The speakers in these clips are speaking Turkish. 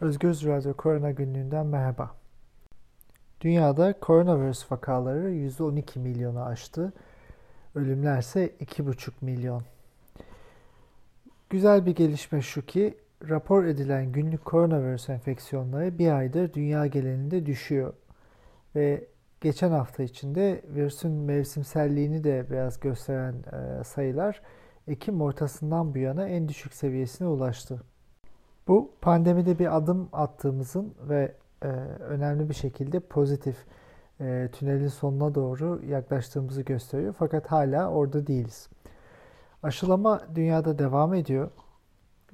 Özgür Radyo Korona Günlüğü'nden merhaba. Dünyada koronavirüs vakaları %12 milyonu aştı. Ölümler ise 2,5 milyon. Güzel bir gelişme şu ki rapor edilen günlük koronavirüs enfeksiyonları bir aydır dünya genelinde düşüyor. Ve geçen hafta içinde virüsün mevsimselliğini de biraz gösteren e, sayılar Ekim ortasından bu yana en düşük seviyesine ulaştı. Bu pandemide bir adım attığımızın ve e, önemli bir şekilde pozitif e, tünelin sonuna doğru yaklaştığımızı gösteriyor. Fakat hala orada değiliz. Aşılama dünyada devam ediyor.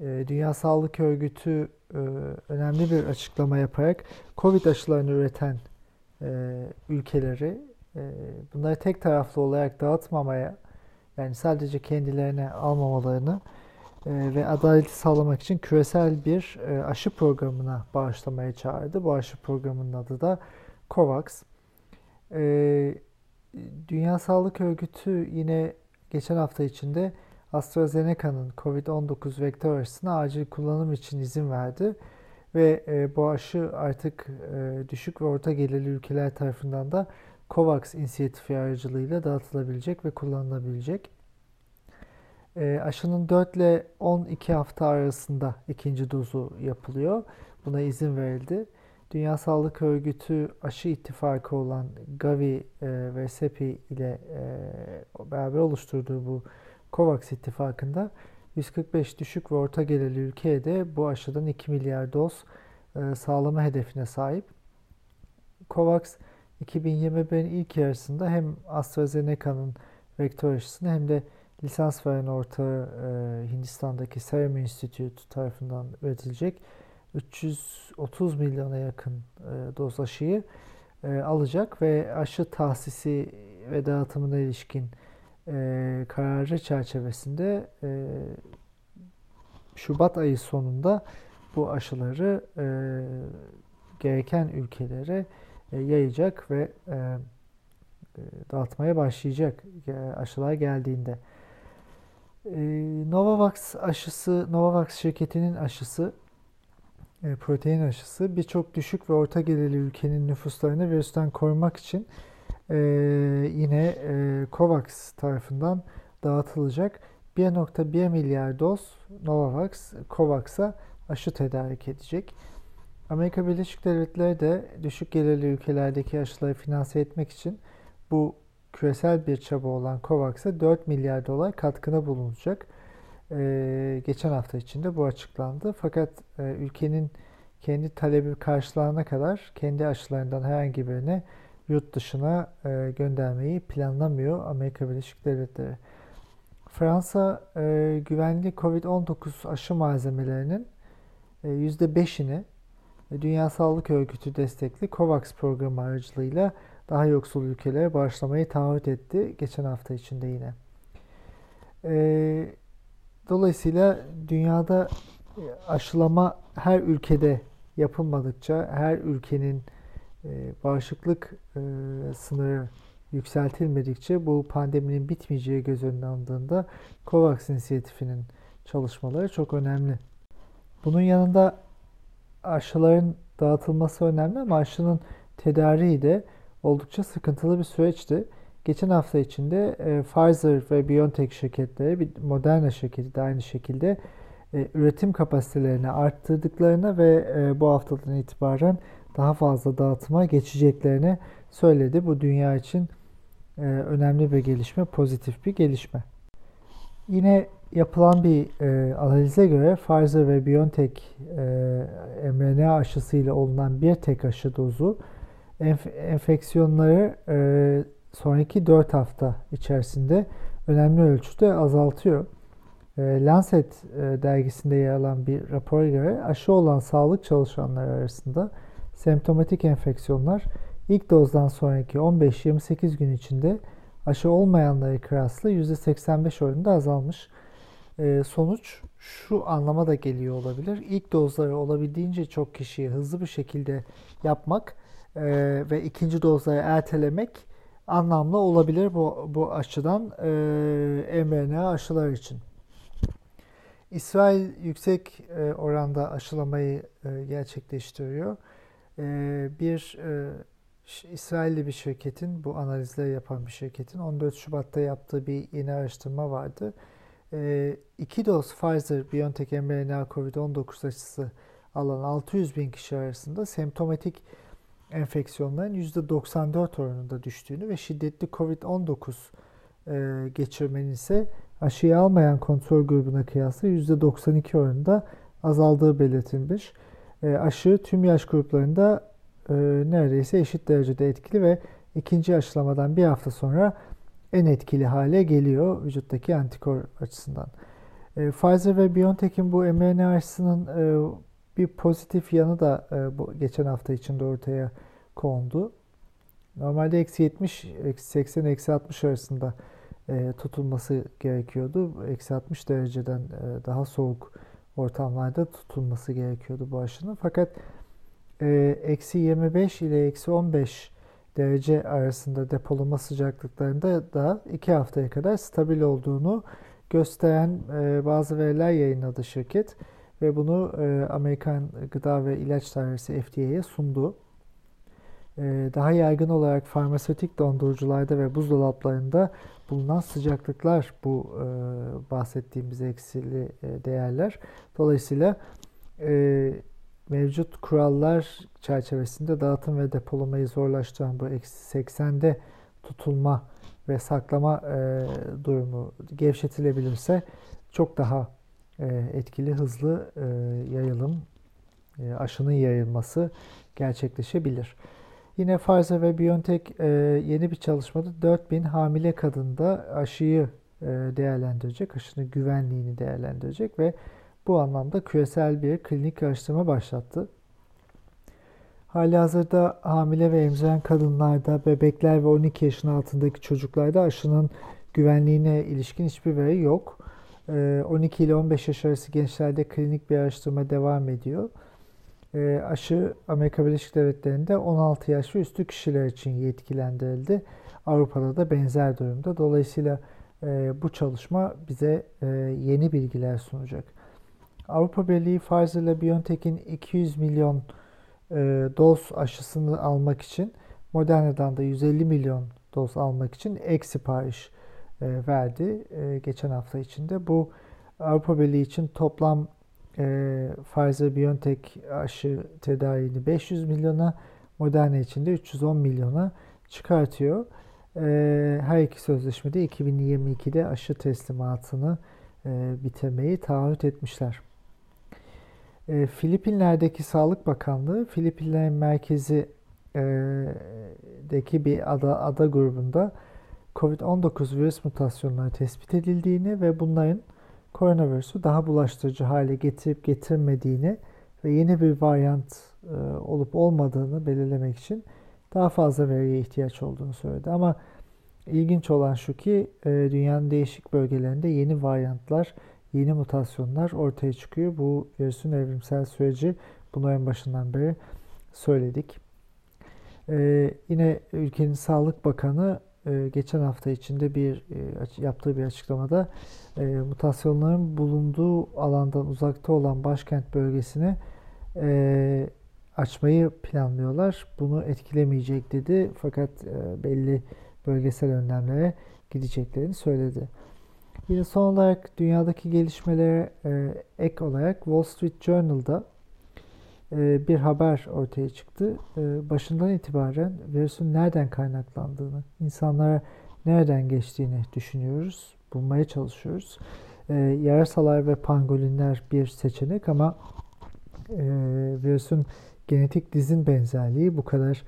E, Dünya Sağlık Örgütü e, önemli bir açıklama yaparak COVID aşılarını üreten e, ülkeleri e, bunları tek taraflı olarak dağıtmamaya yani sadece kendilerine almamalarını ve adaleti sağlamak için küresel bir e, aşı programına bağışlamaya çağırdı. Bu aşı programının adı da COVAX. E, Dünya Sağlık Örgütü yine geçen hafta içinde AstraZeneca'nın COVID-19 vektör aşısına acil kullanım için izin verdi. Ve bu aşı artık düşük ve orta gelirli ülkeler tarafından da COVAX inisiyatifi aracılığıyla dağıtılabilecek ve kullanılabilecek. E, aşının 4 ile 12 hafta arasında ikinci dozu yapılıyor. Buna izin verildi. Dünya Sağlık Örgütü aşı ittifakı olan Gavi e, ve CEPI ile e, beraber oluşturduğu bu COVAX ittifakında 145 düşük ve orta gelirli ülkeye de bu aşıdan 2 milyar doz e, sağlama hedefine sahip. COVAX 2021'in ilk yarısında hem AstraZeneca'nın vektör aşısını hem de lisans veren ortağı e, Hindistan'daki Serum Institute tarafından üretilecek 330 milyona yakın e, doz aşıyı e, alacak ve aşı tahsisi ve dağıtımına ilişkin e, kararı çerçevesinde e, Şubat ayı sonunda bu aşıları e, gereken ülkelere e, yayacak ve e, e dağıtmaya başlayacak e, aşılar geldiğinde. E, Novavax aşısı, Novavax şirketinin aşısı, e, protein aşısı birçok düşük ve orta gelirli ülkenin nüfuslarını virüsten korumak için e, yine e, COVAX tarafından dağıtılacak 1.1 milyar doz Novavax, COVAX'a aşı tedarik edecek. Amerika Birleşik Devletleri de düşük gelirli ülkelerdeki aşıları finanse etmek için bu küresel bir çaba olan COVAX'a 4 milyar dolar katkına bulunacak. Ee, geçen hafta içinde bu açıklandı. Fakat e, ülkenin kendi talebi karşılanana kadar kendi aşılarından herhangi birini yurt dışına e, göndermeyi planlamıyor Amerika Birleşik Devletleri. Fransa e, güvenli COVID-19 aşı malzemelerinin e, %5'ini Dünya Sağlık Örgütü destekli COVAX programı aracılığıyla daha yoksul ülkelere bağışlamayı taahhüt etti geçen hafta içinde yine. E, dolayısıyla dünyada e, aşılama her ülkede yapılmadıkça her ülkenin e, bağışıklık e, sınırı yükseltilmedikçe bu pandeminin bitmeyeceği göz önüne alındığında COVAX inisiyatifinin çalışmaları çok önemli. Bunun yanında aşıların dağıtılması önemli ama aşının tedariği de oldukça sıkıntılı bir süreçti. Geçen hafta içinde e, Pfizer ve BioNTech şirketleri, Moderna şirketi de aynı şekilde e, üretim kapasitelerini arttırdıklarını ve e, bu haftadan itibaren daha fazla dağıtıma geçeceklerini söyledi. Bu dünya için e, önemli bir gelişme, pozitif bir gelişme. Yine yapılan bir e, analize göre Pfizer ve BioNTech e, mRNA aşısıyla olunan bir tek aşı dozu enf enfeksiyonları e, sonraki 4 hafta içerisinde önemli ölçüde azaltıyor. E, Lancet e, dergisinde yer alan bir rapora göre aşı olan sağlık çalışanları arasında semptomatik enfeksiyonlar ilk dozdan sonraki 15-28 gün içinde aşı olmayanlara kıyasla %85 oranında azalmış. E, sonuç şu anlama da geliyor olabilir. İlk dozları olabildiğince çok kişiyi hızlı bir şekilde yapmak e, ve ikinci dozları ertelemek anlamlı olabilir bu, bu açıdan e, mRNA aşılar için. İsrail yüksek e, oranda aşılamayı e, gerçekleştiriyor. E, bir İsrailli bir şirketin, bu analizleri yapan bir şirketin 14 Şubat'ta yaptığı bir yeni araştırma vardı. İki doz Pfizer-BioNTech mRNA COVID-19 aşısı alan 600 bin kişi arasında semptomatik enfeksiyonların %94 oranında düştüğünü ve şiddetli COVID-19 geçirmenin ise aşıyı almayan kontrol grubuna kıyasla %92 oranında azaldığı belirtilmiş. E, aşı tüm yaş gruplarında e, neredeyse eşit derecede etkili ve ikinci aşılamadan bir hafta sonra en etkili hale geliyor vücuttaki antikor açısından. E, Pfizer ve BioNTech'in bu mRNA aşısının e, bir pozitif yanı da e, bu geçen hafta içinde ortaya kondu. Normalde eksi 70, eksi 80, eksi 60 arasında e, tutulması gerekiyordu. Eksi 60 dereceden e, daha soğuk ortamlarda tutulması gerekiyordu bu aşının. Fakat e, eksi 25 ile eksi 15 derece arasında depolama sıcaklıklarında da 2 haftaya kadar stabil olduğunu gösteren e, bazı veriler yayınladı şirket ve bunu e, Amerikan Gıda ve İlaç Dairesi FDA'ye sundu. E, daha yaygın olarak farmasötik dondurucularda ve buzdolaplarında bulunan sıcaklıklar bu bahsettiğimiz eksili değerler. Dolayısıyla mevcut kurallar çerçevesinde dağıtım ve depolamayı zorlaştıran bu eksi 80'de tutulma ve saklama e, durumu gevşetilebilirse çok daha e, etkili, hızlı e, yayılım, e, aşının yayılması gerçekleşebilir. Yine Pfizer ve BioNTech e, yeni bir çalışmada 4000 hamile kadında aşıyı e, değerlendirecek, aşının güvenliğini değerlendirecek ve bu anlamda küresel bir klinik araştırma başlattı. Hali hazırda hamile ve emziren kadınlarda, bebekler ve 12 yaşın altındaki çocuklarda aşının güvenliğine ilişkin hiçbir veri yok. 12 ile 15 yaş arası gençlerde klinik bir araştırma devam ediyor. E, aşı Amerika Birleşik Devletleri'nde 16 yaş ve üstü kişiler için yetkilendirildi. Avrupa'da da benzer durumda. Dolayısıyla e, bu çalışma bize e, yeni bilgiler sunacak. Avrupa Birliği Pfizer ile BioNTech'in 200 milyon e, doz aşısını almak için Moderna'dan da 150 milyon doz almak için ek sipariş e, verdi e, geçen hafta içinde. Bu Avrupa Birliği için toplam e, Pfizer-BioNTech aşı tedariğini 500 milyona, Moderna için de 310 milyona çıkartıyor. E, her iki sözleşmede 2022'de aşı teslimatını e, bitirmeyi taahhüt etmişler. E, Filipinler'deki Sağlık Bakanlığı, Filipinler merkezi e, deki bir ada, ada grubunda COVID-19 virüs mutasyonları tespit edildiğini ve bunların koronavirüsü daha bulaştırıcı hale getirip getirmediğini ve yeni bir varyant e, olup olmadığını belirlemek için daha fazla veriye ihtiyaç olduğunu söyledi. Ama ilginç olan şu ki e, dünyanın değişik bölgelerinde yeni varyantlar, yeni mutasyonlar ortaya çıkıyor. Bu virüsün evrimsel süreci bunu en başından beri söyledik. E, yine ülkenin Sağlık Bakanı e, geçen hafta içinde bir e, yaptığı bir açıklamada e, mutasyonların bulunduğu alandan uzakta olan başkent bölgesini e, açmayı planlıyorlar. Bunu etkilemeyecek dedi fakat e, belli bölgesel önlemlere gideceklerini söyledi. Yine son olarak dünyadaki gelişmelere e, ek olarak Wall Street Journal'da e, bir haber ortaya çıktı. E, başından itibaren virüsün nereden kaynaklandığını, insanlara nereden geçtiğini düşünüyoruz, bulmaya çalışıyoruz. E, yarasalar ve pangolinler bir seçenek ama virüsün genetik dizin benzerliği bu kadar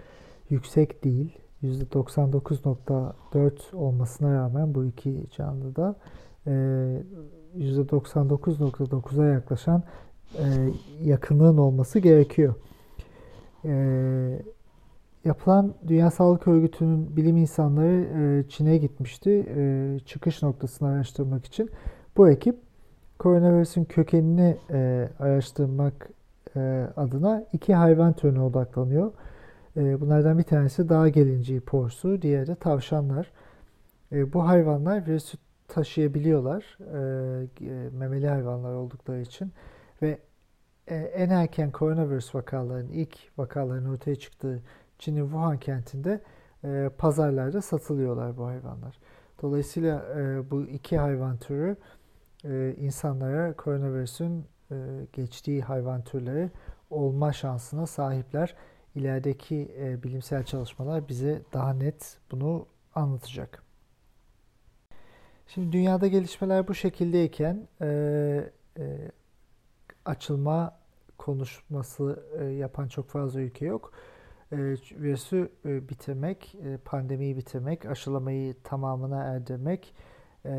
yüksek değil. %99.4 olmasına rağmen bu iki canlıda %99.9'a yaklaşan e, yakınlığın olması gerekiyor. E, yapılan Dünya Sağlık Örgütü'nün bilim insanları e, Çin'e gitmişti e, çıkış noktasını araştırmak için. Bu ekip koronavirüsün kökenini araştırmak adına iki hayvan türüne odaklanıyor. Bunlardan bir tanesi dağ gelinciği porsu, diğeri de tavşanlar. Bu hayvanlar virüsü taşıyabiliyorlar e, memeli hayvanlar oldukları için ve e, en erken koronavirüs vakalarının ilk vakaların ortaya çıktığı Çin'in Wuhan kentinde e, pazarlarda satılıyorlar bu hayvanlar. Dolayısıyla e, bu iki hayvan türü e, insanlara koronavirüsün e, geçtiği hayvan türleri olma şansına sahipler. İlerideki e, bilimsel çalışmalar bize daha net bunu anlatacak. Şimdi dünyada gelişmeler bu şekildeyken e, e, açılma konuşması e, yapan çok fazla ülke yok. E, virüsü e, bitirmek, e, pandemiyi bitirmek, aşılamayı tamamına erdirmek e,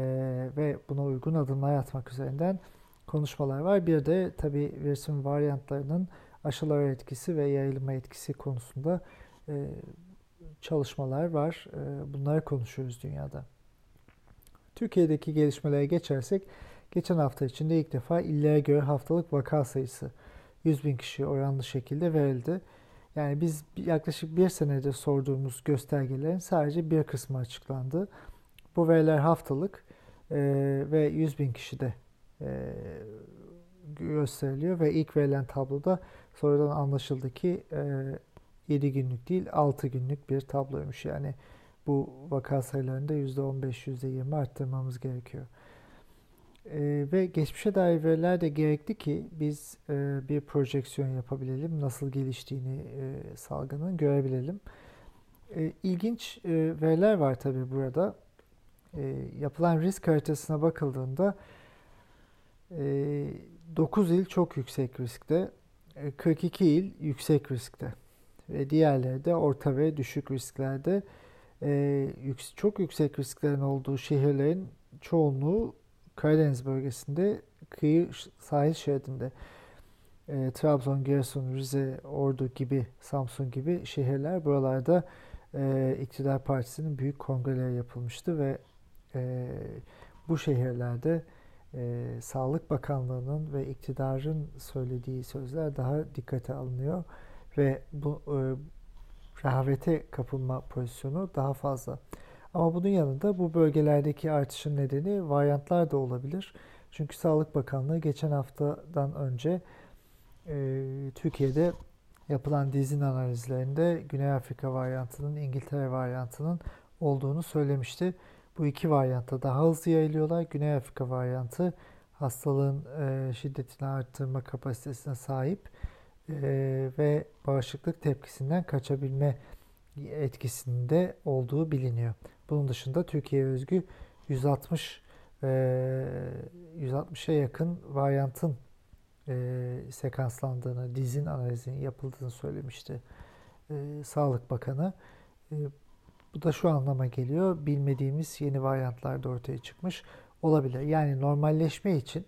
ve buna uygun adımlar atmak üzerinden konuşmalar var. Bir de tabi virüsün varyantlarının aşılara etkisi ve yayılma etkisi konusunda e, çalışmalar var. E, bunları konuşuyoruz dünyada. Türkiye'deki gelişmelere geçersek, geçen hafta içinde ilk defa illere göre haftalık vaka sayısı 100 bin kişi oranlı şekilde verildi. Yani biz yaklaşık bir senedir sorduğumuz göstergelerin sadece bir kısmı açıklandı. Bu veriler haftalık e, ve 100 bin kişide e, gösteriliyor ve ilk verilen tabloda sonradan anlaşıldı ki e, 7 günlük değil 6 günlük bir tabloymuş. Yani bu vaka sayılarında %15, %20 arttırmamız gerekiyor. E, ve geçmişe dair veriler de gerekli ki biz e, bir projeksiyon yapabilelim. Nasıl geliştiğini e, salgının görebilelim. E, ilginç e, veriler var tabii burada. E, yapılan risk haritasına bakıldığında e, 9 il çok yüksek riskte, e, 42 il yüksek riskte ve diğerleri de orta ve düşük risklerde. E, çok yüksek risklerin olduğu şehirlerin çoğunluğu Karadeniz bölgesinde kıyı sahil şeridinde. E, Trabzon, Giresun, Rize, Ordu gibi, Samsun gibi şehirler buralarda e, iktidar partisinin büyük kongreleri yapılmıştı ve e, bu şehirlerde e, Sağlık Bakanlığı'nın ve iktidarın söylediği sözler daha dikkate alınıyor ve bu rehavete kapılma pozisyonu daha fazla. Ama bunun yanında bu bölgelerdeki artışın nedeni varyantlar da olabilir. Çünkü Sağlık Bakanlığı geçen haftadan önce e, Türkiye'de yapılan dizin analizlerinde Güney Afrika varyantının, İngiltere varyantının olduğunu söylemişti. Bu iki varyantta daha hızlı yayılıyorlar. Güney Afrika varyantı hastalığın e, şiddetini arttırma kapasitesine sahip ve bağışıklık tepkisinden kaçabilme etkisinde olduğu biliniyor. Bunun dışında Türkiye özgü 160 e, 160'a yakın varyantın e, sekanslandığını, dizin analizinin yapıldığını söylemişti Sağlık Bakanı. Bu da şu anlama geliyor. Bilmediğimiz yeni varyantlar da ortaya çıkmış olabilir. Yani normalleşme için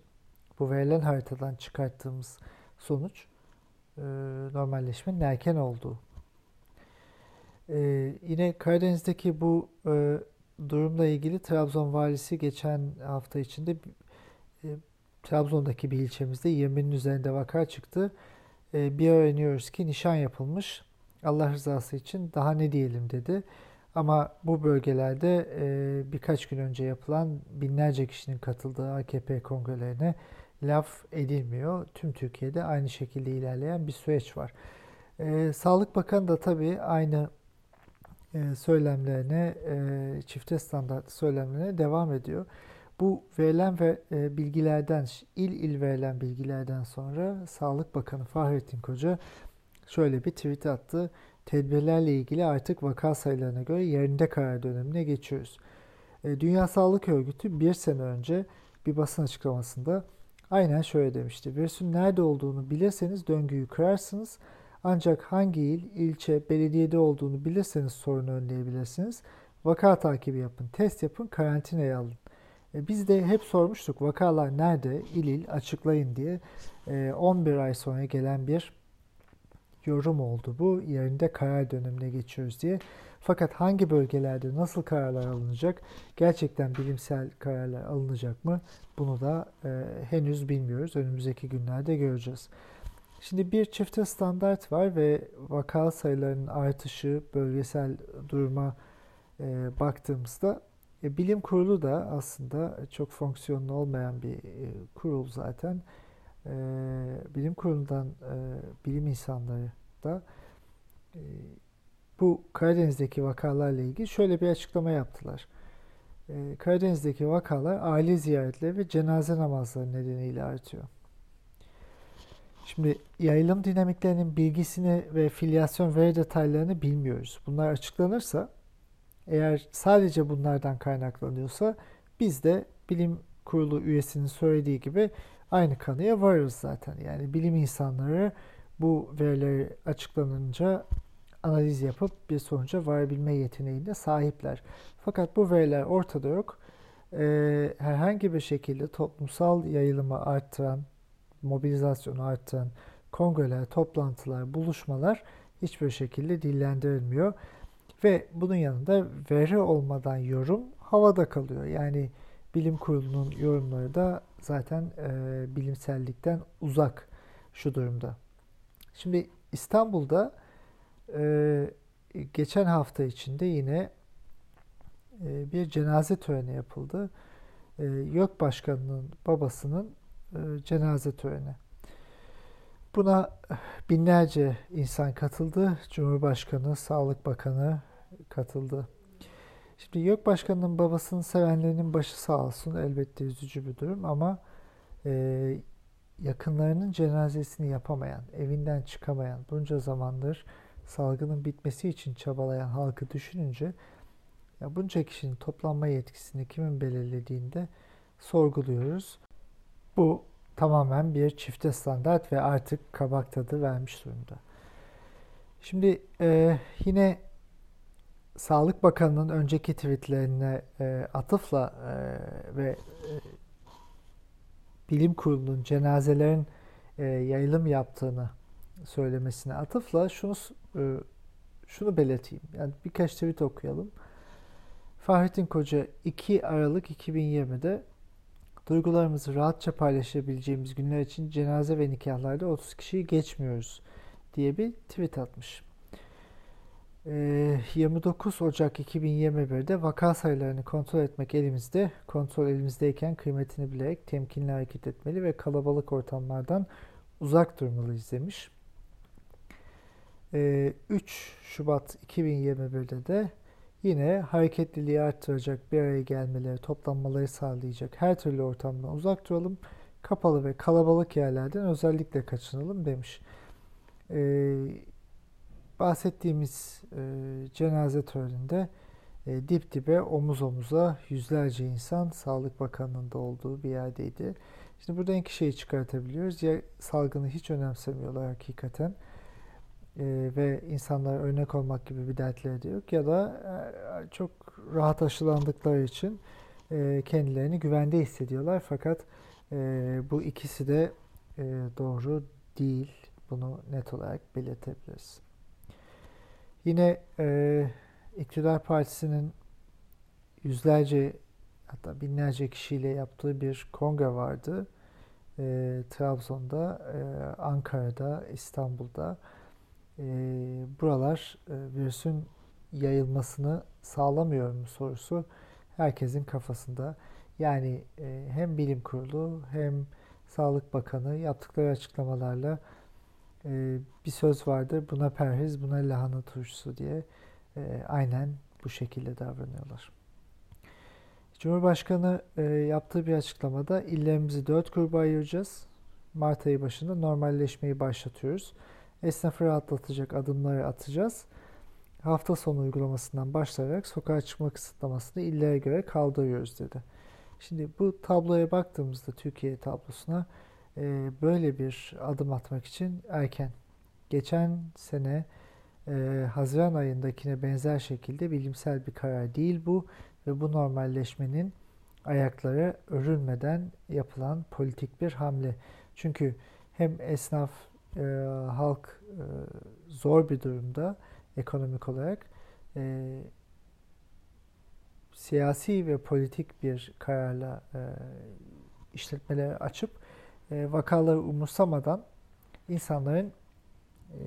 bu verilen haritadan çıkarttığımız sonuç e, normalleşmenin erken olduğu. E, yine Karadeniz'deki bu e, durumla ilgili Trabzon valisi geçen hafta içinde e, Trabzon'daki bir ilçemizde 20'nin üzerinde vaka çıktı. E, bir öğreniyoruz ki nişan yapılmış. Allah rızası için daha ne diyelim dedi. Ama bu bölgelerde e, birkaç gün önce yapılan binlerce kişinin katıldığı AKP kongrelerine laf edilmiyor. Tüm Türkiye'de aynı şekilde ilerleyen bir süreç var. E, Sağlık Bakanı da tabii aynı e, söylemlerine, e, çifte standart söylemlerine devam ediyor. Bu verilen ve e, bilgilerden, il il verilen bilgilerden sonra Sağlık Bakanı Fahrettin Koca şöyle bir tweet attı. Tedbirlerle ilgili artık vaka sayılarına göre yerinde karar dönemine geçiyoruz. Dünya Sağlık Örgütü bir sene önce bir basın açıklamasında aynen şöyle demişti. Virüsün nerede olduğunu bilirseniz döngüyü kırarsınız ancak hangi il, ilçe, belediyede olduğunu bilirseniz sorunu önleyebilirsiniz. Vaka takibi yapın, test yapın, karantinaya alın. E, biz de hep sormuştuk vakalar nerede, il il açıklayın diye. E, 11 ay sonra gelen bir yorum oldu bu. Yerinde karar dönemine geçiyoruz diye. Fakat hangi bölgelerde nasıl kararlar alınacak, gerçekten bilimsel kararlar alınacak mı bunu da e, henüz bilmiyoruz. Önümüzdeki günlerde göreceğiz. Şimdi bir çifte standart var ve vaka sayılarının artışı bölgesel duruma e, baktığımızda e, bilim kurulu da aslında çok fonksiyonlu olmayan bir e, kurul zaten. E, bilim kurulundan e, bilim insanları da e, bu Karadeniz'deki vakalarla ilgili şöyle bir açıklama yaptılar. E, Karadeniz'deki vakalar aile ziyaretleri ve cenaze namazları nedeniyle artıyor. Şimdi yayılım dinamiklerinin bilgisini ve filyasyon veri detaylarını bilmiyoruz. Bunlar açıklanırsa eğer sadece bunlardan kaynaklanıyorsa biz de bilim kurulu üyesinin söylediği gibi aynı kanıya varırız zaten. Yani bilim insanları bu verileri açıklanınca analiz yapıp bir sonuca varabilme yeteneğine sahipler. Fakat bu veriler ortada yok. Ee, herhangi bir şekilde toplumsal yayılımı arttıran, mobilizasyonu arttıran kongreler, toplantılar, buluşmalar hiçbir şekilde dillendirilmiyor. Ve bunun yanında veri olmadan yorum havada kalıyor. Yani bilim kurulunun yorumları da zaten e, bilimsellikten uzak şu durumda. Şimdi İstanbul'da e, geçen hafta içinde yine e, bir cenaze töreni yapıldı. E, YÖK Başkanı'nın babasının e, cenaze töreni. Buna binlerce insan katıldı. Cumhurbaşkanı, Sağlık Bakanı katıldı. Şimdi YÖK Başkanı'nın babasının sevenlerinin başı sağ olsun. Elbette üzücü bir durum ama e, yakınlarının cenazesini yapamayan, evinden çıkamayan, bunca zamandır salgının bitmesi için çabalayan halkı düşününce ya bunca kişinin toplanma yetkisini kimin belirlediğinde sorguluyoruz. Bu tamamen bir çifte standart ve artık kabak tadı vermiş durumda. Şimdi e, yine Sağlık Bakanı'nın önceki tweetlerine e, atıfla e, ve e, bilim kurulunun cenazelerin e, yayılım yaptığını söylemesine atıfla şunu e, şunu belirteyim. Yani birkaç tweet okuyalım. Fahrettin Koca 2 Aralık 2020'de duygularımızı rahatça paylaşabileceğimiz günler için cenaze ve nikahlarda 30 kişiyi geçmiyoruz diye bir tweet atmış. 29 ee, Ocak 2021'de vaka sayılarını kontrol etmek elimizde, kontrol elimizdeyken kıymetini bilerek temkinli hareket etmeli ve kalabalık ortamlardan uzak durmalıyız demiş. 3 ee, Şubat 2021'de de yine hareketliliği arttıracak bir araya gelmeleri, toplanmaları sağlayacak her türlü ortamdan uzak duralım. Kapalı ve kalabalık yerlerden özellikle kaçınalım demiş. Ee, bahsettiğimiz e, cenaze töreninde e, dip dibe omuz omuza yüzlerce insan Sağlık Bakanlığı'nda olduğu bir yerdeydi. Şimdi burada iki şeyi çıkartabiliyoruz. Ya salgını hiç önemsemiyorlar hakikaten e, ve insanlara örnek olmak gibi bir dertleri de yok ya da e, çok rahat aşılandıkları için e, kendilerini güvende hissediyorlar fakat e, bu ikisi de e, doğru değil. Bunu net olarak belirtebiliriz. Yine e, İktidar Partisi'nin yüzlerce hatta binlerce kişiyle yaptığı bir kongre vardı. E, Trabzon'da, e, Ankara'da, İstanbul'da. E, buralar e, virüsün yayılmasını sağlamıyor mu sorusu herkesin kafasında. Yani e, hem bilim kurulu hem Sağlık Bakanı yaptıkları açıklamalarla e, bir söz vardır. Buna perhiz, buna lahana turşusu diye e, aynen bu şekilde davranıyorlar. Cumhurbaşkanı e, yaptığı bir açıklamada illerimizi dört gruba ayıracağız. Mart ayı başında normalleşmeyi başlatıyoruz. Esnafı rahatlatacak adımları atacağız. Hafta sonu uygulamasından başlayarak sokağa çıkma kısıtlamasını illere göre kaldırıyoruz dedi. Şimdi bu tabloya baktığımızda Türkiye tablosuna e, böyle bir adım atmak için erken. Geçen sene e, Haziran ayındakine benzer şekilde bilimsel bir karar değil bu ve bu normalleşmenin ayakları örülmeden yapılan politik bir hamle. Çünkü hem esnaf, e, halk e, zor bir durumda ekonomik olarak siyasi ve politik bir kararla e, işletmeleri açıp vakaları umursamadan insanların e,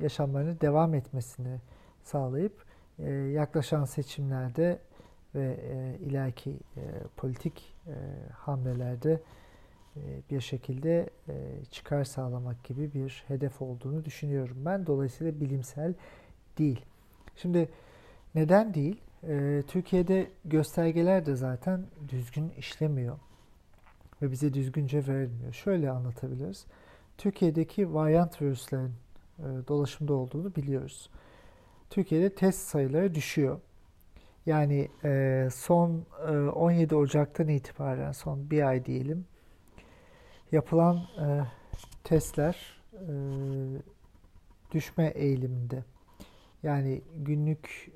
yaşamlarını devam etmesini sağlayıp e, yaklaşan seçimlerde ve e, e, politik e, hamlelerde e, bir şekilde e, çıkar sağlamak gibi bir hedef olduğunu düşünüyorum ben. Dolayısıyla bilimsel değil. Şimdi neden değil? E, Türkiye'de göstergeler de zaten düzgün işlemiyor ve bize düzgünce verilmiyor. Şöyle anlatabiliriz. Türkiye'deki varyant virüslerin dolaşımda olduğunu biliyoruz. Türkiye'de test sayıları düşüyor. Yani son 17 Ocak'tan itibaren son bir ay diyelim yapılan testler düşme eğiliminde. Yani günlük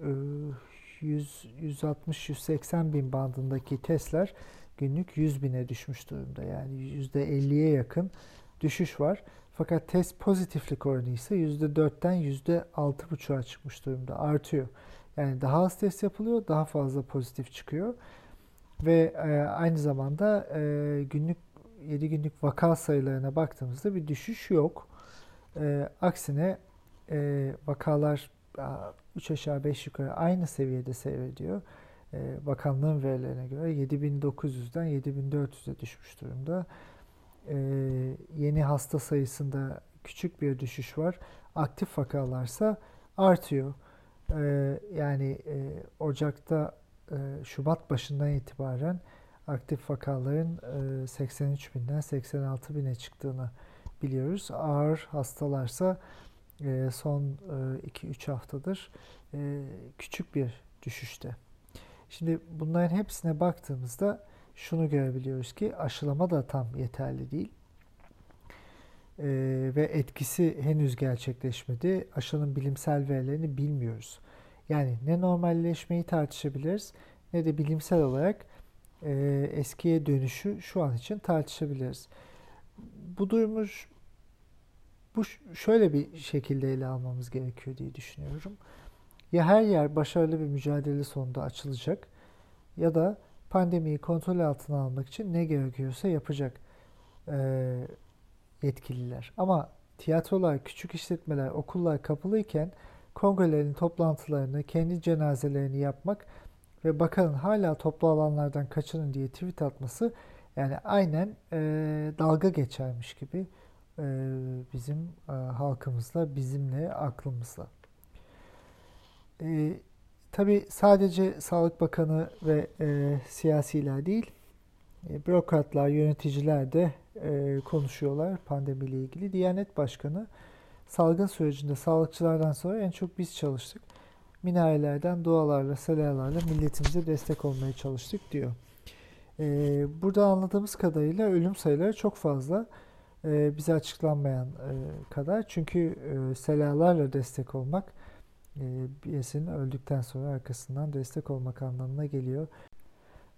160-180 bin bandındaki testler günlük 100 bine düşmüş durumda. Yani %50'ye yakın düşüş var. Fakat test pozitiflik oranı ise %4'ten %6,5'a çıkmış durumda. Artıyor. Yani daha az test yapılıyor, daha fazla pozitif çıkıyor. Ve e, aynı zamanda e, günlük 7 günlük vaka sayılarına baktığımızda bir düşüş yok. E, aksine vakalar 3 aşağı 5 yukarı aynı seviyede seyrediyor. E, bakanlığın verilerine göre 7900'den 7400'e düşmüş durumda. E, yeni hasta sayısında küçük bir düşüş var. Aktif vakalarsa artıyor. E, yani e, Ocak'ta e, Şubat başından itibaren aktif vakaların e, 83 binden 86 bine çıktığını biliyoruz. Ağır hastalarsa e, son 2-3 e, haftadır küçük bir düşüşte. Şimdi bunların hepsine baktığımızda şunu görebiliyoruz ki aşılama da tam yeterli değil. Ee, ve etkisi henüz gerçekleşmedi. Aşının bilimsel verilerini bilmiyoruz. Yani ne normalleşmeyi tartışabiliriz ne de bilimsel olarak e, eskiye dönüşü şu an için tartışabiliriz. Bu durumu bu şöyle bir şekilde ele almamız gerekiyor diye düşünüyorum. Ya her yer başarılı bir mücadele sonunda açılacak ya da pandemiyi kontrol altına almak için ne gerekiyorsa yapacak e, yetkililer. Ama tiyatrolar, küçük işletmeler, okullar kapalıyken kongrelerin toplantılarını, kendi cenazelerini yapmak ve bakanın hala toplu alanlardan kaçının diye tweet atması yani aynen e, dalga geçermiş gibi e, bizim e, halkımızla, bizimle, aklımızla. E, Tabi sadece Sağlık Bakanı ve e, siyasiler değil, e, bürokratlar, yöneticiler de e, konuşuyorlar pandemiyle ilgili. Diyanet Başkanı salgın sürecinde sağlıkçılardan sonra en çok biz çalıştık. Minarelerden dualarla, selalarla milletimize destek olmaya çalıştık diyor. E, burada anladığımız kadarıyla ölüm sayıları çok fazla. E, bize açıklanmayan e, kadar. Çünkü e, selalarla destek olmak birisinin öldükten sonra arkasından destek olmak anlamına geliyor.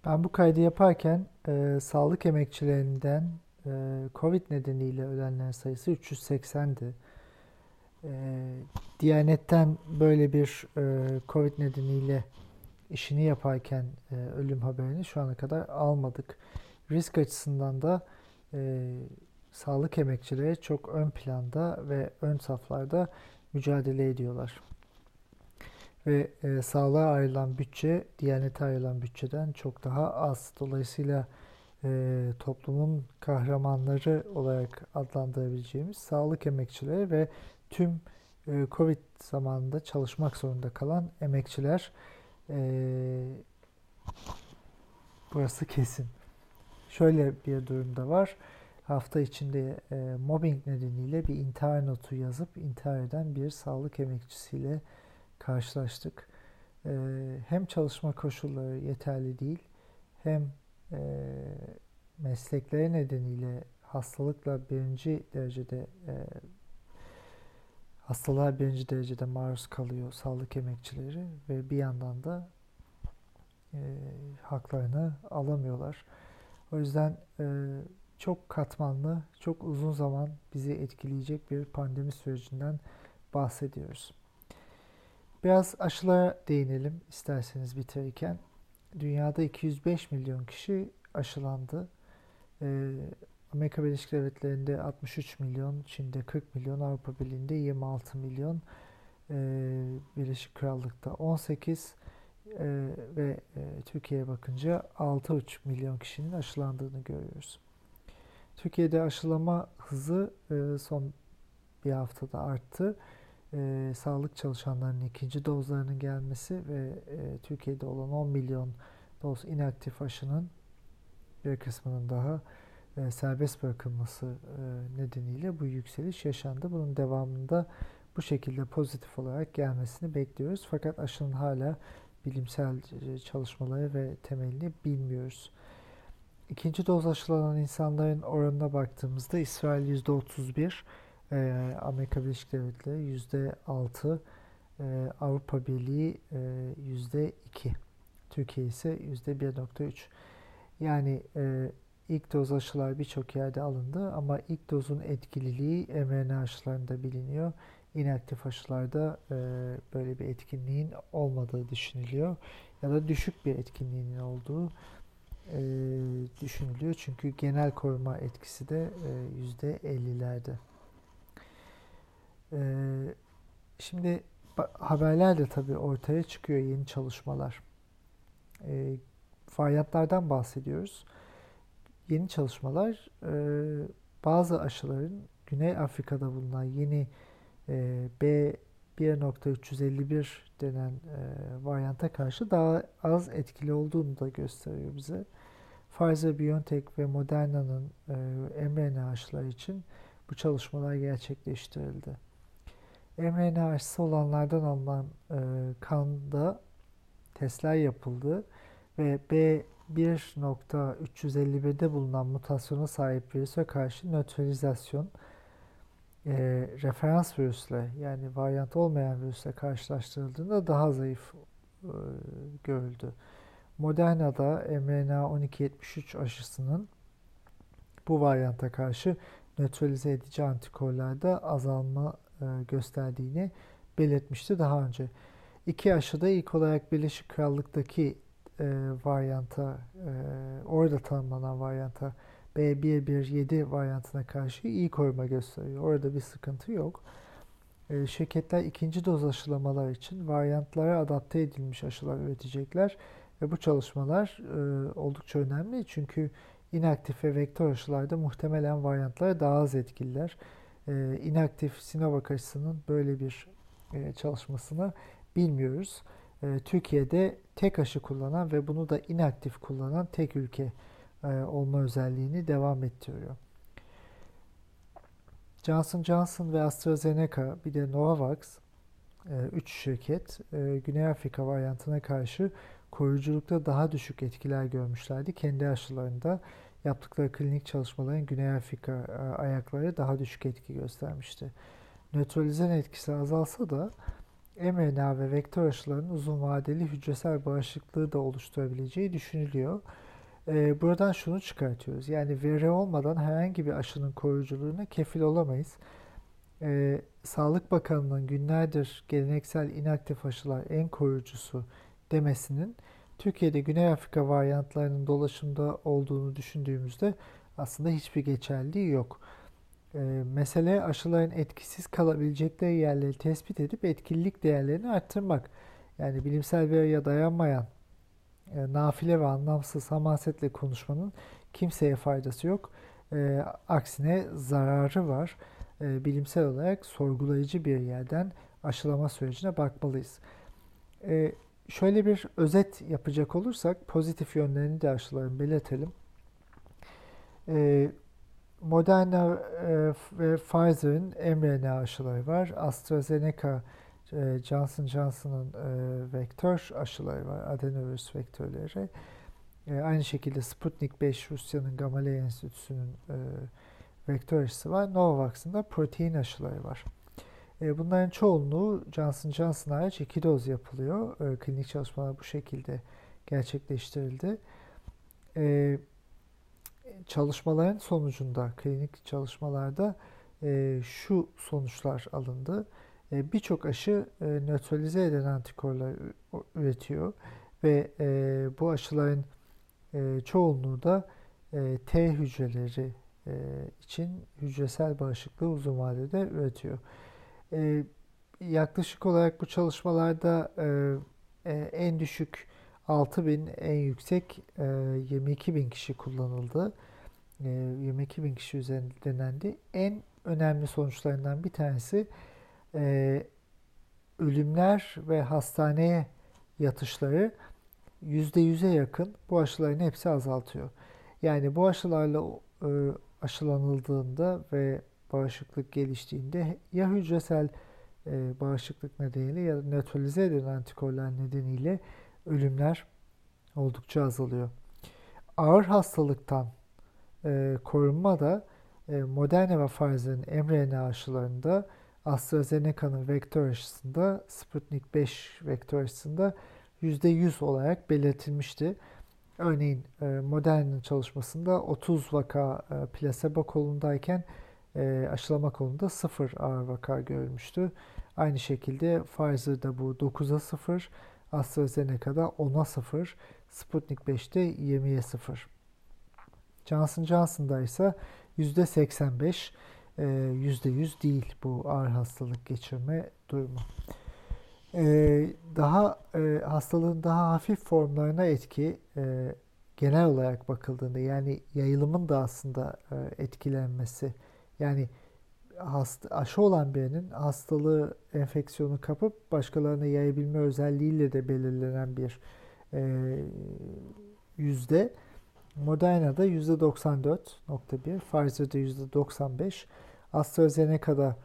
Ben bu kaydı yaparken e, sağlık emekçilerinden e, Covid nedeniyle ölenler sayısı 380'di. E, Diyanet'ten böyle bir e, Covid nedeniyle işini yaparken e, ölüm haberini şu ana kadar almadık. Risk açısından da e, sağlık emekçileri çok ön planda ve ön saflarda mücadele ediyorlar ve e, sağlığa ayrılan bütçe Diyanete ayrılan bütçeden çok daha az. Dolayısıyla e, toplumun kahramanları olarak adlandırabileceğimiz sağlık emekçileri ve tüm e, Covid zamanında çalışmak zorunda kalan emekçiler e, burası kesin. Şöyle bir durumda var. Hafta içinde e, mobbing nedeniyle bir intihar notu yazıp intihar eden bir sağlık emekçisiyle karşılaştık. E, hem çalışma koşulları yeterli değil hem e, meslekleri nedeniyle hastalıkla birinci derecede e, hastalığa birinci derecede maruz kalıyor sağlık emekçileri ve bir yandan da e, haklarını alamıyorlar. O yüzden e, çok katmanlı, çok uzun zaman bizi etkileyecek bir pandemi sürecinden bahsediyoruz. Biraz aşılara değinelim isterseniz bitirirken. Dünyada 205 milyon kişi aşılandı. Ee, Amerika Birleşik Devletleri'nde 63 milyon, Çin'de 40 milyon, Avrupa Birliği'nde 26 milyon, ee, Birleşik Krallık'ta 18, e, ve e, Türkiye'ye bakınca 6,5 milyon kişinin aşılandığını görüyoruz. Türkiye'de aşılama hızı e, son bir haftada arttı. E, sağlık çalışanlarının ikinci dozlarının gelmesi ve e, Türkiye'de olan 10 milyon doz inaktif aşının bir kısmının daha e, serbest bırakılması e, nedeniyle bu yükseliş yaşandı. Bunun devamında bu şekilde pozitif olarak gelmesini bekliyoruz. Fakat aşının hala bilimsel çalışmaları ve temelini bilmiyoruz. İkinci doz aşılanan insanların oranına baktığımızda İsrail %31, e, Amerika Birleşik Devletleri %6, e, Avrupa Birliği e, %2, Türkiye ise %1.3. Yani e, ilk doz aşılar birçok yerde alındı ama ilk dozun etkililiği mRNA aşılarında biliniyor inaktif aşılarda böyle bir etkinliğin olmadığı düşünülüyor. Ya da düşük bir etkinliğinin olduğu düşünülüyor. Çünkü genel koruma etkisi de yüzde 50'lerde. E, şimdi haberler de tabii ortaya çıkıyor yeni çalışmalar. E, varyantlardan bahsediyoruz. Yeni çalışmalar e, bazı aşıların Güney Afrika'da bulunan yeni e, B 1.351 denen e, varyanta karşı daha az etkili olduğunu da gösteriyor bize. Pfizer, BioNTech ve Moderna'nın e, mRNA aşıları için bu çalışmalar gerçekleştirildi. mRNA aşısı olanlardan alınan e, kanda testler yapıldı ve B1.351'de bulunan mutasyona sahip virüse karşı nötralizasyon e, referans virüsle yani varyant olmayan virüsle karşılaştırıldığında daha zayıf e, görüldü. Moderna'da mRNA 1273 aşısının bu varyanta karşı nötralize edici antikorlarda azalma gösterdiğini belirtmişti daha önce. İki aşıda ilk olarak Birleşik Krallık'taki e, varyanta, e, orada tanımlanan varyanta B117 varyantına karşı iyi koruma gösteriyor. Orada bir sıkıntı yok. E, şirketler ikinci doz aşılamalar için varyantlara adapte edilmiş aşılar üretecekler. Ve bu çalışmalar e, oldukça önemli çünkü inaktif ve vektör aşılarda muhtemelen varyantlara daha az etkililer. E, inaktif Sinovac aşısının böyle bir e, çalışmasını bilmiyoruz. E, Türkiye'de tek aşı kullanan ve bunu da inaktif kullanan tek ülke e, olma özelliğini devam ettiriyor. Johnson Johnson ve AstraZeneca bir de Novavax 3 e, şirket e, Güney Afrika varyantına karşı koruyuculukta daha düşük etkiler görmüşlerdi. Kendi aşılarında yaptıkları klinik çalışmaların Güney Afrika ayakları daha düşük etki göstermişti. Nötralizan etkisi azalsa da mRNA ve vektör aşılarının uzun vadeli hücresel bağışıklığı da oluşturabileceği düşünülüyor. E, buradan şunu çıkartıyoruz. Yani veri olmadan herhangi bir aşının koruyuculuğuna kefil olamayız. E, Sağlık Bakanlığı'nın günlerdir geleneksel inaktif aşılar en koruyucusu demesinin Türkiye'de Güney Afrika varyantlarının dolaşımda olduğunu düşündüğümüzde aslında hiçbir geçerliği yok. E, mesele aşıların etkisiz kalabilecekleri yerleri tespit edip etkililik değerlerini arttırmak. Yani bilimsel veriye dayanmayan e, nafile ve anlamsız hamasetle konuşmanın kimseye faydası yok. E, aksine zararı var. E, bilimsel olarak sorgulayıcı bir yerden aşılama sürecine bakmalıyız. E, şöyle bir özet yapacak olursak pozitif yönlerini de aşıların belirtelim. E, Moderna e, ve Pfizer'in mRNA aşıları var. AstraZeneca e, Johnson Johnson'ın e, vektör aşıları var, adenovirüs vektörleri. Aynı şekilde Sputnik 5 Rusya'nın Gamaleya Enstitüsü'nün vektör aşısı var. Novavax'ın da protein aşıları var. E, bunların çoğunluğu Johnson Johnson hariç iki doz yapılıyor. E, klinik çalışmalar bu şekilde gerçekleştirildi. E, çalışmaların sonucunda, klinik çalışmalarda şu sonuçlar alındı. Birçok aşı nötralize eden antikorlar üretiyor ve bu aşıların çoğunluğu da T hücreleri için hücresel bağışıklığı uzun vadede üretiyor. Yaklaşık olarak bu çalışmalarda e, en düşük 6 bin, en yüksek e, 22 bin kişi kullanıldı. E, 22 bin kişi üzerinde denendi. En önemli sonuçlarından bir tanesi e, ölümler ve hastaneye yatışları %100'e yakın bu aşıların hepsi azaltıyor. Yani bu aşılarla e, aşılanıldığında ve bağışıklık geliştiğinde ya hücresel e, bağışıklık nedeniyle ya da nötralize edilen antikorlar nedeniyle ölümler oldukça azalıyor. Ağır hastalıktan e, korunma da e, Moderna ve Pfizer'in mRNA aşılarında AstraZeneca'nın vektör aşısında Sputnik 5 vektör aşısında %100 olarak belirtilmişti. Örneğin e, Moderna'nın çalışmasında 30 vaka e, plasebo kolundayken e, aşılama kolunda 0 ağır vaka görülmüştü. Aynı şekilde Pfizer'da bu 9'a 0, AstraZeneca'da 10'a 0, Sputnik 5'te 20'ye 0. Johnson Johnson'da ise %85, %100 değil bu ağır hastalık geçirme durumu. Daha hastalığın daha hafif formlarına etki genel olarak bakıldığında yani yayılımın da aslında etkilenmesi yani hasta, aşı olan birinin hastalığı, enfeksiyonu kapıp başkalarına yayabilme özelliğiyle de belirlenen bir e, yüzde. Moderna'da yüzde 94.1, Pfizer'da yüzde 95, AstraZeneca'da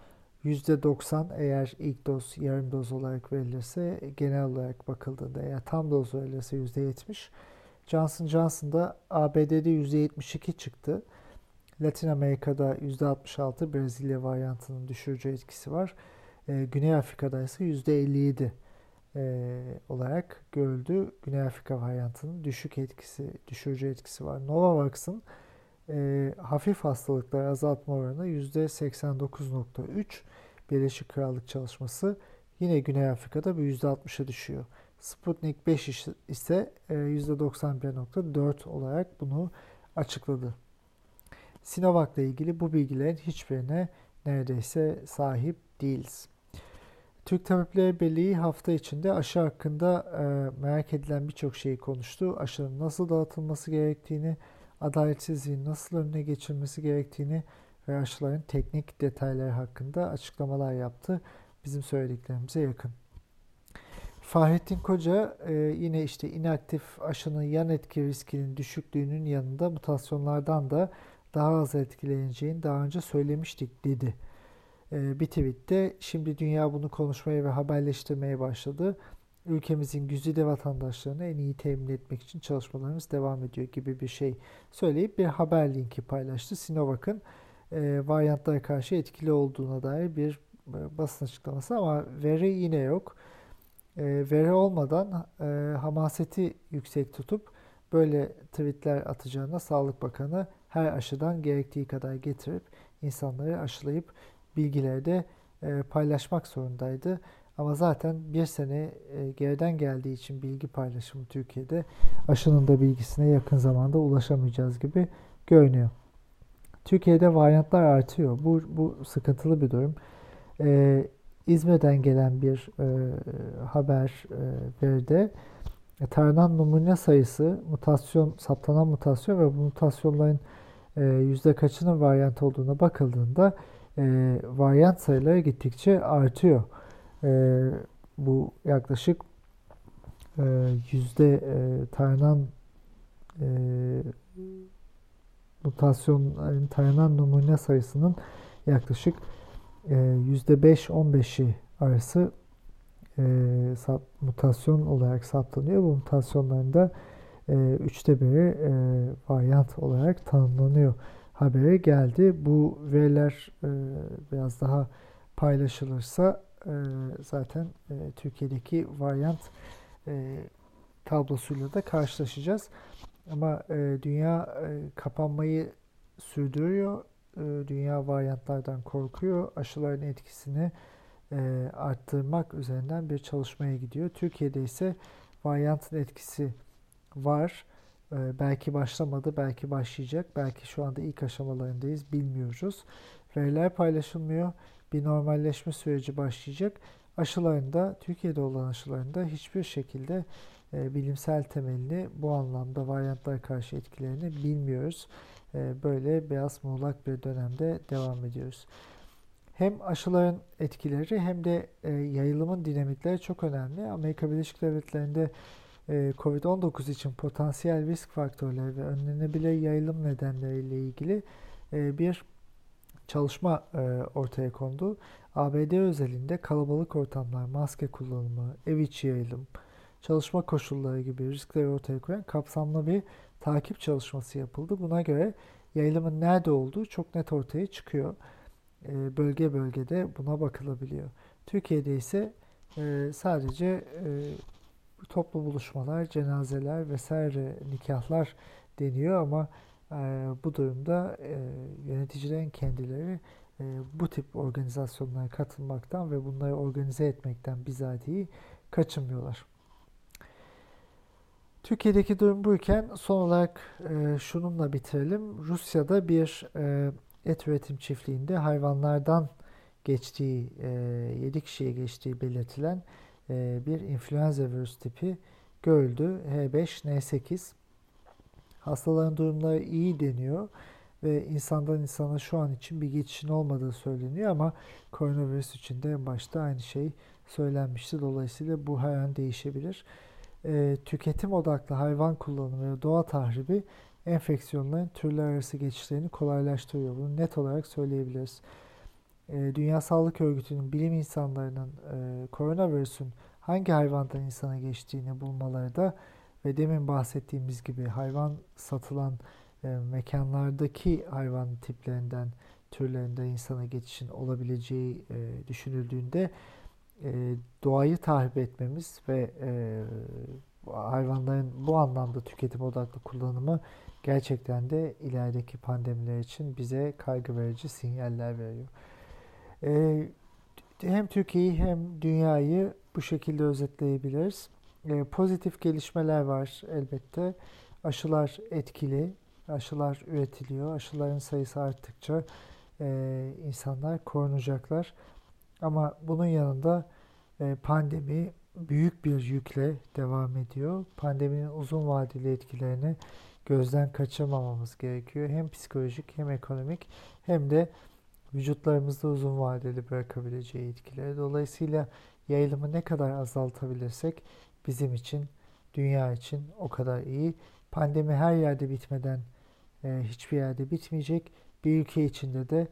yüzde 90 eğer ilk doz yarım doz olarak verilirse genel olarak bakıldığında eğer tam doz verilirse yüzde 70. Johnson Johnson'da ABD'de yüzde 72 çıktı. Latin Amerika'da %66 Brezilya varyantının düşürücü etkisi var. E, Güney Afrika'da ise %57 e, olarak görüldü. Güney Afrika varyantının düşük etkisi, düşürücü etkisi var. Novavax'ın e, hafif hastalıklar azaltma oranı %89.3 Birleşik Krallık çalışması yine Güney Afrika'da bir %60'a düşüyor. Sputnik 5 ise %91.4 olarak bunu açıkladı. Sinovac ile ilgili bu bilgilerin hiçbirine neredeyse sahip değiliz. Türk Tabipleri Birliği hafta içinde aşı hakkında e, merak edilen birçok şeyi konuştu. Aşının nasıl dağıtılması gerektiğini, adaletsizliğin nasıl önüne geçilmesi gerektiğini ve aşıların teknik detayları hakkında açıklamalar yaptı. Bizim söylediklerimize yakın. Fahrettin Koca e, yine işte inaktif aşının yan etki riskinin düşüklüğünün yanında mutasyonlardan da daha az etkileneceğini daha önce söylemiştik dedi. Ee, bir tweette şimdi dünya bunu konuşmaya ve haberleştirmeye başladı. Ülkemizin güzide vatandaşlarını en iyi temin etmek için çalışmalarımız devam ediyor gibi bir şey söyleyip bir haber linki paylaştı. Sinovac'ın e, varyantlara karşı etkili olduğuna dair bir e, basın açıklaması ama veri yine yok. E, veri olmadan e, hamaseti yüksek tutup böyle tweetler atacağına Sağlık Bakanı her aşıdan gerektiği kadar getirip insanları aşılayıp bilgileri de e, paylaşmak zorundaydı. Ama zaten bir sene e, geriden geldiği için bilgi paylaşımı Türkiye'de aşının da bilgisine yakın zamanda ulaşamayacağız gibi görünüyor. Türkiye'de varyantlar artıyor. Bu, bu sıkıntılı bir durum. Ee, İzmir'den gelen bir e, haber e, veride e, taranan numune sayısı, mutasyon, saptanan mutasyon ve bu mutasyonların e, yüzde kaçının varyant olduğuna bakıldığında e, varyant sayıları gittikçe artıyor. E, bu yaklaşık e, yüzde e, taranan e, mutasyonların taranan numune sayısının yaklaşık e, yüzde 5-15'i arası e, mutasyon olarak saptanıyor. Bu mutasyonların da e, üçte biri e, varyant olarak tanımlanıyor haberi geldi. Bu veriler e, biraz daha paylaşılırsa e, zaten e, Türkiye'deki varyant e, tablosuyla da karşılaşacağız. Ama e, dünya e, kapanmayı sürdürüyor. E, dünya varyantlardan korkuyor. Aşıların etkisini e, arttırmak üzerinden bir çalışmaya gidiyor. Türkiye'de ise varyantın etkisi var. E, belki başlamadı, belki başlayacak. Belki şu anda ilk aşamalarındayız, bilmiyoruz. Veriler paylaşılmıyor. bir normalleşme süreci başlayacak. Aşılarında, Türkiye'de olan aşılarında hiçbir şekilde e, bilimsel temelini bu anlamda varyantlara karşı etkilerini bilmiyoruz. Böyle beyaz muğlak bir dönemde devam ediyoruz. Hem aşıların etkileri hem de e, yayılımın dinamikleri çok önemli. Amerika Birleşik Devletleri'nde e, COVID-19 için potansiyel risk faktörleri ve önlenebilir yayılım nedenleriyle ilgili e, bir çalışma e, ortaya kondu. ABD özelinde kalabalık ortamlar, maske kullanımı, ev içi yayılım, çalışma koşulları gibi riskleri ortaya koyan kapsamlı bir takip çalışması yapıldı. Buna göre yayılımın nerede olduğu çok net ortaya çıkıyor. E, bölge bölgede buna bakılabiliyor. Türkiye'de ise e, sadece e, toplu buluşmalar, cenazeler vesaire nikahlar deniyor ama bu durumda yöneticilerin kendileri bu tip organizasyonlara katılmaktan ve bunları organize etmekten bizatihi kaçınmıyorlar. Türkiye'deki durum buyken son olarak e, şununla bitirelim. Rusya'da bir e, et üretim çiftliğinde hayvanlardan geçtiği, e, 7 kişiye geçtiği belirtilen e, bir influenza virüs tipi görüldü. H5N8. Hastaların durumları iyi deniyor ve insandan insana şu an için bir geçişin olmadığı söyleniyor ama koronavirüs için de en başta aynı şey söylenmişti. Dolayısıyla bu her an değişebilir e, tüketim odaklı hayvan kullanımı ve doğa tahribi enfeksiyonların türler arası geçişlerini kolaylaştırıyor. Bunu net olarak söyleyebiliriz. E, Dünya Sağlık Örgütü'nün bilim insanlarının e, koronavirüsün hangi hayvandan insana geçtiğini bulmaları da ve demin bahsettiğimiz gibi hayvan satılan e, mekanlardaki hayvan tiplerinden, türlerinden insana geçişin olabileceği e, düşünüldüğünde e, doğayı tahrip etmemiz ve hayvanların bu anlamda tüketim odaklı kullanımı gerçekten de ilerideki pandemiler için bize kaygı verici sinyaller veriyor. E, hem Türkiye'yi hem dünyayı bu şekilde özetleyebiliriz. E, pozitif gelişmeler var elbette. Aşılar etkili, aşılar üretiliyor. Aşıların sayısı arttıkça e, insanlar korunacaklar. Ama bunun yanında e, pandemi büyük bir yükle devam ediyor. Pandeminin uzun vadeli etkilerini gözden kaçırmamamız gerekiyor. Hem psikolojik hem ekonomik hem de vücutlarımızda uzun vadeli bırakabileceği etkileri. Dolayısıyla yayılımı ne kadar azaltabilirsek bizim için, dünya için o kadar iyi. Pandemi her yerde bitmeden e, hiçbir yerde bitmeyecek. Bir ülke içinde de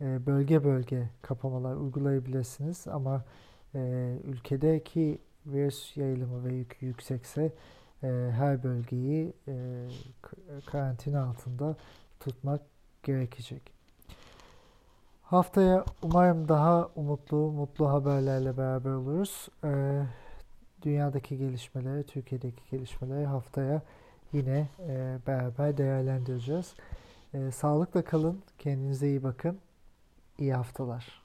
e, bölge bölge kapamalar uygulayabilirsiniz ama e, ülkedeki virüs yayılımı ve yüksekse e, her bölgeyi e, karantina altında tutmak gerekecek. Haftaya umarım daha umutlu, mutlu haberlerle beraber oluruz. E, dünyadaki gelişmeleri, Türkiye'deki gelişmeleri haftaya yine e, beraber değerlendireceğiz. E, sağlıkla kalın, kendinize iyi bakın. İyi haftalar.